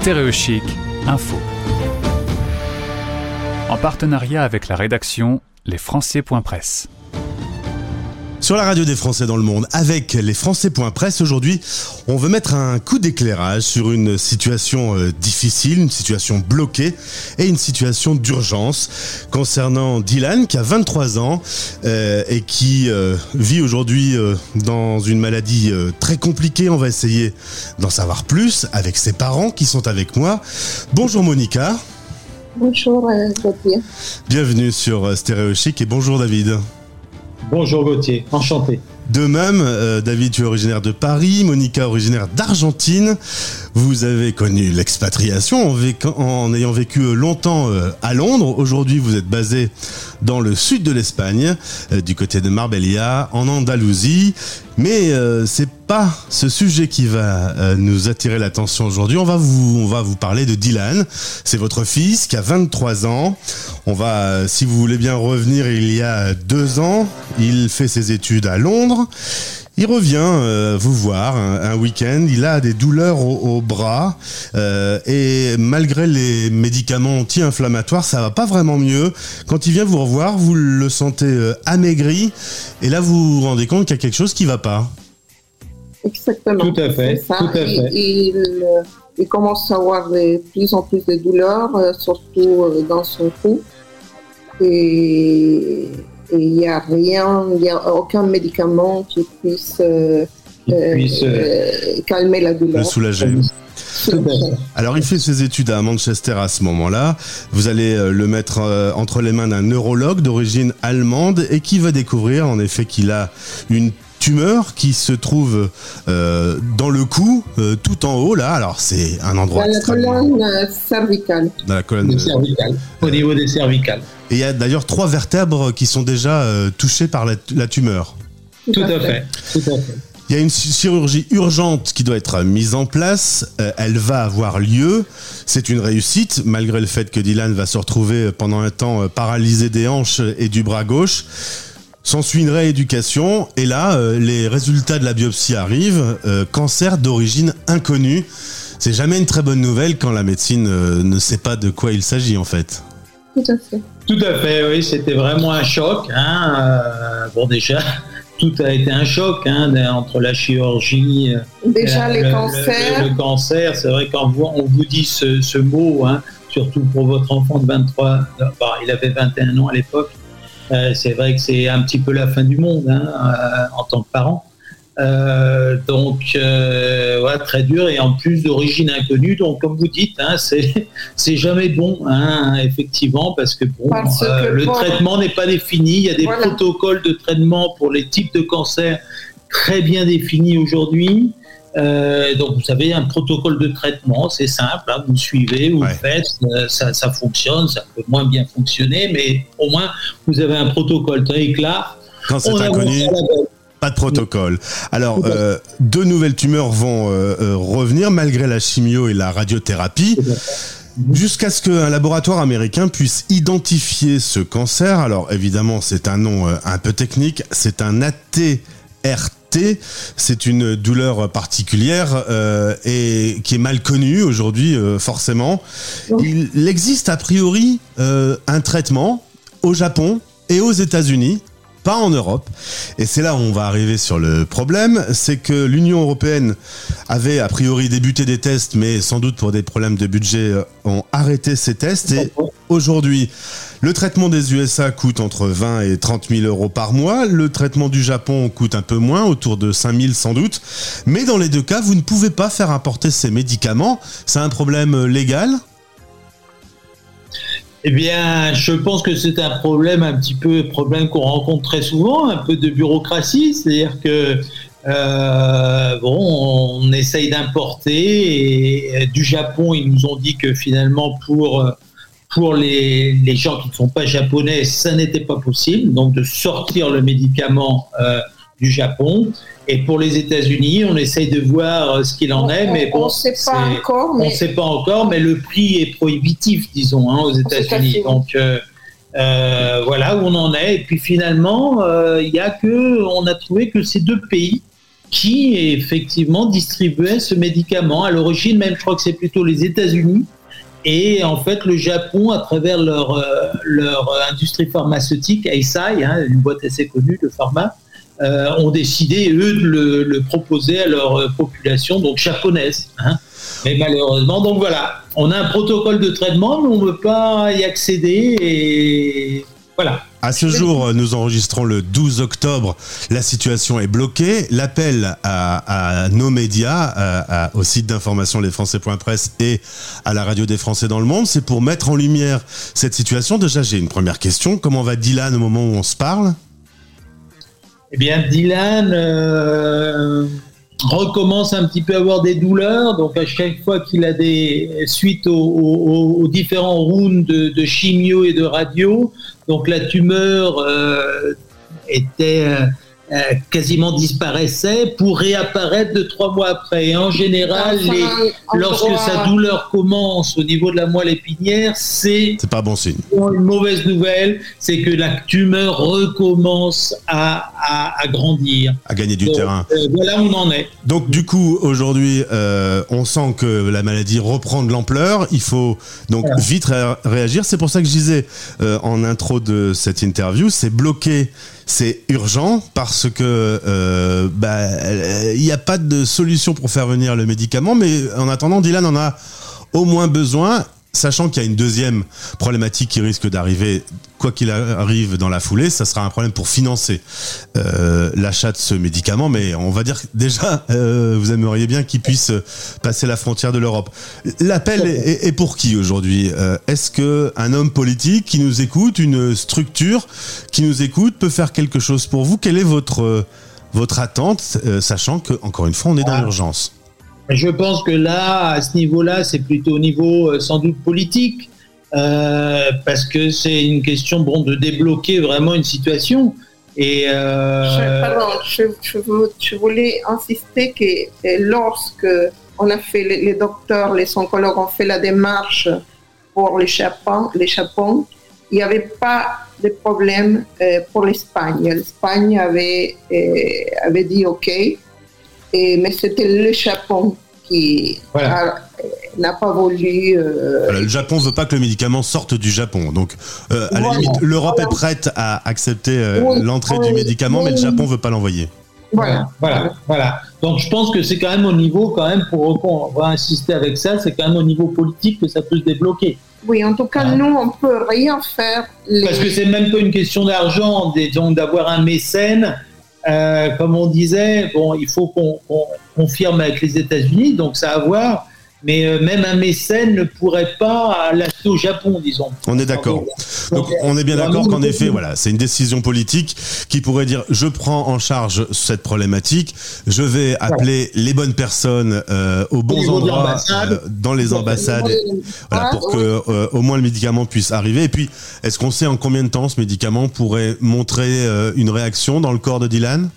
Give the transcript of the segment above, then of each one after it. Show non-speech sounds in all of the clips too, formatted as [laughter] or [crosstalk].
Stéréochic, info. En partenariat avec la rédaction Les Presse. Sur la radio des Français dans le monde, avec les Presse, aujourd'hui, on veut mettre un coup d'éclairage sur une situation euh, difficile, une situation bloquée et une situation d'urgence concernant Dylan qui a 23 ans euh, et qui euh, vit aujourd'hui dans une maladie très compliquée. On va essayer d'en savoir plus avec ses parents qui sont avec moi. Bonjour Monica. Bonjour Gauthier. Bienvenue sur Stéréo Chic et bonjour David. Bonjour Gauthier, enchanté. De même, euh, David, tu es originaire de Paris, Monica originaire d'Argentine. Vous avez connu l'expatriation en, ayant vécu longtemps euh, à Londres. Aujourd'hui, vous êtes basé dans le sud de l'Espagne, euh, du côté de Marbella, en Andalousie. Mais euh, c'est pas ce sujet qui va nous attirer l'attention aujourd'hui. On va vous, on va vous parler de Dylan. C'est votre fils qui a 23 ans. On va, si vous voulez bien revenir, il y a deux ans, il fait ses études à Londres. Il revient euh, vous voir un, week-end, il a des douleurs au, bras euh, et malgré les médicaments anti-inflammatoires, ça va pas vraiment mieux. Quand il vient vous revoir, vous le sentez euh, amaigri et là vous vous rendez compte qu'il y a quelque chose qui va pas. Exactement. Tout à fait. Tout à fait. il, commence à avoir de plus en plus de douleurs, surtout dans son cou. Et il n'y a rien, il n'y a aucun médicament qui puisse, euh, euh, euh, calmer la douleur. Le soulager. [laughs] Alors il fait ses études à Manchester à ce moment-là. Vous allez le mettre entre les mains d'un neurologue d'origine allemande et qui va découvrir en effet qu'il a une tumeur qui se trouve dans le cou, tout en haut là. Alors c'est un endroit. Dans la colonne cervicale. Dans la colonne cervicale. Au niveau des cervicales. Et il y a d'ailleurs trois vertèbres qui sont déjà euh, touchées par la, tumeur. Tout, à fait. Il y a une chirurgie urgente qui doit être mise en place. Euh, elle va avoir lieu. C'est une réussite, malgré le fait que Dylan va se retrouver pendant un temps euh, paralysé des hanches et du bras gauche. S'ensuit une rééducation. Et là, les résultats de la biopsie arrivent. cancer d'origine inconnue. C'est jamais une très bonne nouvelle quand la médecine ne sait pas de quoi il s'agit en fait. Tout à fait. Tout à fait, oui, c'était vraiment un choc. Hein. Euh, bon, déjà, [laughs] tout a été un choc hein, entre la chirurgie, euh, déjà les le, cancers. Le, cancer, c'est vrai quand on vous dit ce, mot, hein, surtout pour votre enfant de 23, bah, il avait 21 ans à l'époque, euh, c'est vrai que c'est un petit peu la fin du monde en tant que parent. Euh, donc, euh, très dur et en plus d'origine inconnue. Donc, comme vous dites, hein, c'est [laughs] c'est jamais bon, hein, effectivement, parce que bon, euh, le traitement n'est pas défini. Il y a des protocoles de traitement pour les types de cancers très bien définis aujourd'hui. donc, vous savez, un protocole de traitement, c'est simple. Hein, vous suivez, vous faites, ça, ça, fonctionne. Ça peut moins bien fonctionner, mais au moins, vous avez un protocole très clair. Quand c'est inconnu. Pas de protocole. Alors, euh, deux nouvelles tumeurs vont euh, euh, revenir malgré la chimio et la radiothérapie. Jusqu'à ce qu'un laboratoire américain puisse identifier ce cancer. Alors évidemment, c'est un nom un peu technique. C'est un ATRT. C'est une douleur particulière et qui est mal connue aujourd'hui, forcément. Il existe a priori un traitement au Japon et aux États-Unis pas en Europe. Et c'est là où on va arriver sur le problème, c'est que l'Union européenne avait a priori débuté des tests, mais sans doute pour des problèmes de budget, euh, ont arrêté ces tests. Et aujourd'hui, le traitement des USA coûte entre 20 et 30 000 euros par mois. Le traitement du Japon coûte un peu moins, autour de 5 000 sans doute. Mais dans les deux cas, vous ne pouvez pas faire importer ces médicaments. C'est un problème légal eh bien, je pense que c'est un problème, un petit peu problème qu'on rencontre très souvent, un peu de bureaucratie, c'est-à-dire que euh, bon, on essaye d'importer et du Japon, ils nous ont dit que finalement pour pour les, les gens qui ne sont pas japonais, ça n'était pas possible, donc de sortir le médicament euh, du Japon. Et pour les États-Unis, on essaye de voir euh, ce qu'il en est, mais bon, on ne sait pas encore. Mais... On sait pas encore, mais le prix est prohibitif, disons, hein, aux États-Unis. Donc euh, euh, voilà où on en est. Et puis finalement, il y a que, on a trouvé que ces deux pays qui effectivement distribuait ce médicament. À l'origine, même, je crois que c'est plutôt les États-Unis. Et en fait, le Japon, à travers leur, euh, leur industrie pharmaceutique, Eisai, hein, une boîte assez connue de pharma, euh, ont décidé, eux, de le, proposer à leur population, donc japonaise. Hein. Mais malheureusement, donc voilà, on a un protocole de traitement, mais on ne peut pas y accéder. Et voilà. À ce jour, nous enregistrons le 12 octobre. La situation est bloquée. L'appel à, nos médias, au site d'information lesfrançais.press et à la radio des Français dans le monde, c'est pour mettre en lumière cette situation. Déjà, j'ai une première question. Comment va Dylan au moment où on se parle? Eh bien, Dylan, euh, recommence un petit peu à avoir des douleurs. Donc à chaque fois qu'il a des suites aux, différents rounds de, chimio et de radio, donc la tumeur euh, était euh, quasiment disparaissait pour réapparaître deux trois mois après. Et en général, lorsque sa douleur commence au niveau de la moelle épinière, c'est c'est pas bon signe. Une mauvaise nouvelle, c'est que la tumeur recommence à, à, grandir, à gagner du terrain. Euh, voilà où on en est. Donc du coup, aujourd'hui, euh, on sent que la maladie reprend de l'ampleur. Il faut donc vite réagir. C'est pour ça que je disais en intro de cette interview, c'est bloqué c'est urgent parce que euh, bah, il n'y a pas de solution pour faire venir le médicament, mais en attendant, Dylan en a au moins besoin Sachant qu'il y a une deuxième problématique qui risque d'arriver, quoi qu'il arrive dans la foulée, ça sera un problème pour financer euh, l'achat de ce médicament. Mais on va dire déjà, euh, vous aimeriez bien qu'il puisse passer la frontière de l'Europe. L'appel est, pour qui aujourd'hui euh, Est-ce que un homme politique qui nous écoute, une structure qui nous écoute, peut faire quelque chose pour vous? Quelle est votre votre attente, sachant que encore une fois, on est dans l'urgence? Je pense que là, à ce niveau-là, c'est plutôt au niveau euh, sans doute politique, euh, parce que c'est une question bon, de débloquer vraiment une situation. Et euh... pardon, je, voulais insister que lorsque on a fait les, docteurs, les oncologues ont fait la démarche pour les Japon, les Japon il n'y avait pas de problème pour l'Espagne. L'Espagne avait, avait dit OK mais c'était le Japon qui n'a pas voulu. Euh, le Japon ne veut pas que le médicament sorte du Japon. Donc, euh, à la limite, l'Europe est prête à accepter euh, l'entrée du médicament, mais le Japon ne veut pas l'envoyer. Voilà, voilà, voilà. Donc, je pense que c'est quand même au niveau, quand même, pour on va insister avec ça, c'est quand même au niveau politique que ça peut se débloquer. Oui, en tout cas, nous, on peut rien faire. Parce que c'est même pas une question d'argent, d'avoir un mécène euh, comme on disait, bon, il faut qu'on confirme avec les États-Unis, donc ça à voir. Mais euh, même un mécène ne pourrait pas l'acheter au Japon, disons. On est d'accord. Donc on est bien d'accord qu'en effet, voilà, c'est une décision politique qui pourrait dire je prends en charge cette problématique, je vais appeler les bonnes personnes euh, aux bons endroits dans les ambassades, voilà, pour que au moins le médicament puisse arriver. Et puis, est-ce qu'on sait en combien de temps ce médicament pourrait montrer une réaction dans le corps de Dylan?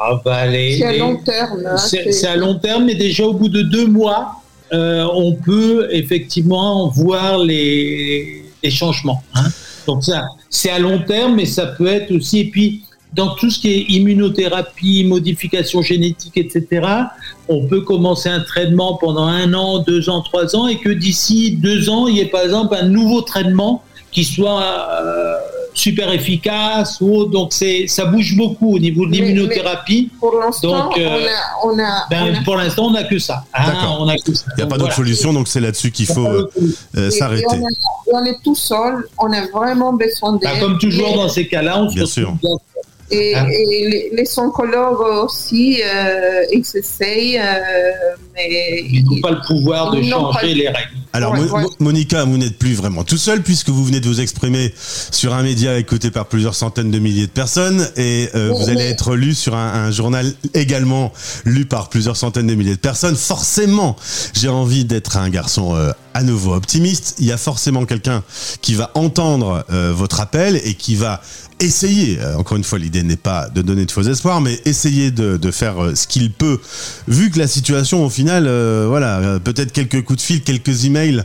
Ah bah, c'est à long terme. Hein, c'est à long terme, mais déjà au bout de deux mois, euh, on peut effectivement voir les, changements. Hein. Donc ça, c'est à long terme, mais ça peut être aussi. Et puis, dans tout ce qui est immunothérapie, modification génétique, etc., on peut commencer un traitement pendant un an, deux ans, trois ans, et que d'ici deux ans, il y ait par exemple un nouveau traitement qui soit euh, super efficace ou donc c'est ça bouge beaucoup au niveau de l'immunothérapie. Pour l'instant, euh, on, a, ben, pour l'instant on a que ça. Hein, on a que ça. Il n'y a pas d'autre solution, donc c'est là-dessus qu'il faut euh, s'arrêter. On, est tout seul, on a vraiment besoin d'aide. Ben, comme toujours dans ces cas-là, on bien se sûr. Et, hein? et, les, oncologues aussi, euh, ils s'essayent, euh, mais... Ils n'ont pas le pouvoir de changer les règles. Alors, Monica, vous n'êtes plus vraiment tout seul puisque vous venez de vous exprimer sur un média écouté par plusieurs centaines de milliers de personnes et euh, vous allez être lu sur un, un, journal également lu par plusieurs centaines de milliers de personnes. Forcément, j'ai envie d'être un garçon euh, à nouveau optimiste. Il y a forcément quelqu'un qui va entendre euh, votre appel et qui va essayer, euh, encore une fois, l'idée n'est pas de donner de faux espoirs, mais essayer de, de faire euh, ce qu'il peut, vu que la situation, au final, euh, voilà, peut-être quelques coups de fil, quelques emails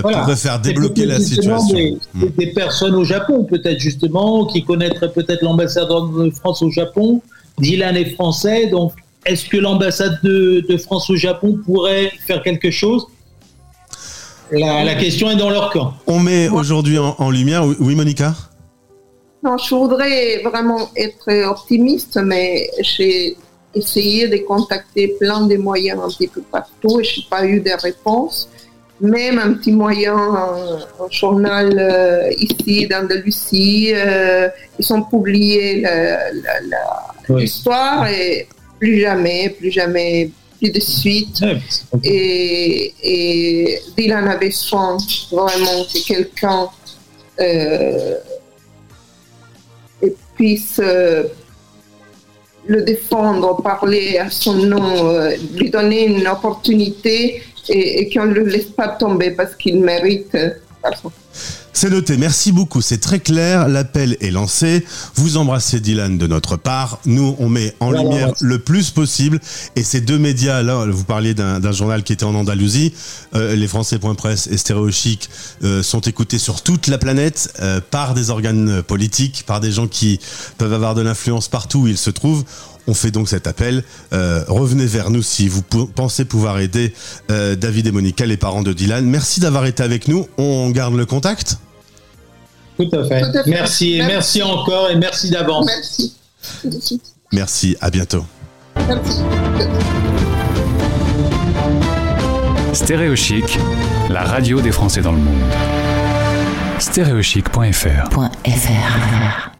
pourraient faire débloquer la situation. Hmm. Des, personnes au Japon, peut-être justement, qui connaîtraient peut-être l'ambassadeur de France au Japon, Dylan est français, donc est-ce que l'ambassade de, de, France au Japon pourrait faire quelque chose? La, la, question est dans leur camp. On met aujourd'hui en, en, lumière, oui Monica? Non, je voudrais vraiment être optimiste, mais j'ai essayé de contacter plein de moyens un petit peu partout et je n'ai pas eu de réponse. Même un petit moyen, un, un journal euh, ici d'Andalousie, euh, ils ont publié l'histoire oui. et plus jamais, plus jamais, plus de suite. Et, et, Dylan avait besoin vraiment que quelqu'un euh, puisse euh, le défendre, parler à son nom, euh, lui donner une opportunité et, et qu'on ne le laisse pas tomber parce qu'il mérite. C'est noté, merci beaucoup, c'est très clair, l'appel est lancé, vous embrassez Dylan de notre part, nous on met en voilà, lumière le plus possible, et ces deux médias, là vous parliez d'un journal qui était en Andalousie, euh, les Français.press et Stéréo Chic euh, sont écoutés sur toute la planète euh, par des organes politiques, par des gens qui peuvent avoir de l'influence partout où ils se trouvent, on fait donc cet appel. Euh, revenez vers nous si vous pensez pouvoir aider euh, David et Monica, les parents de Dylan. Merci d'avoir été avec nous. On garde le contact Tout à fait. Tout à fait. Merci, merci, merci encore et merci d'avance. Merci. Merci, à bientôt. Merci. Stéréo Chic, la radio des Français dans le monde. Stéréochic.fr. .fr.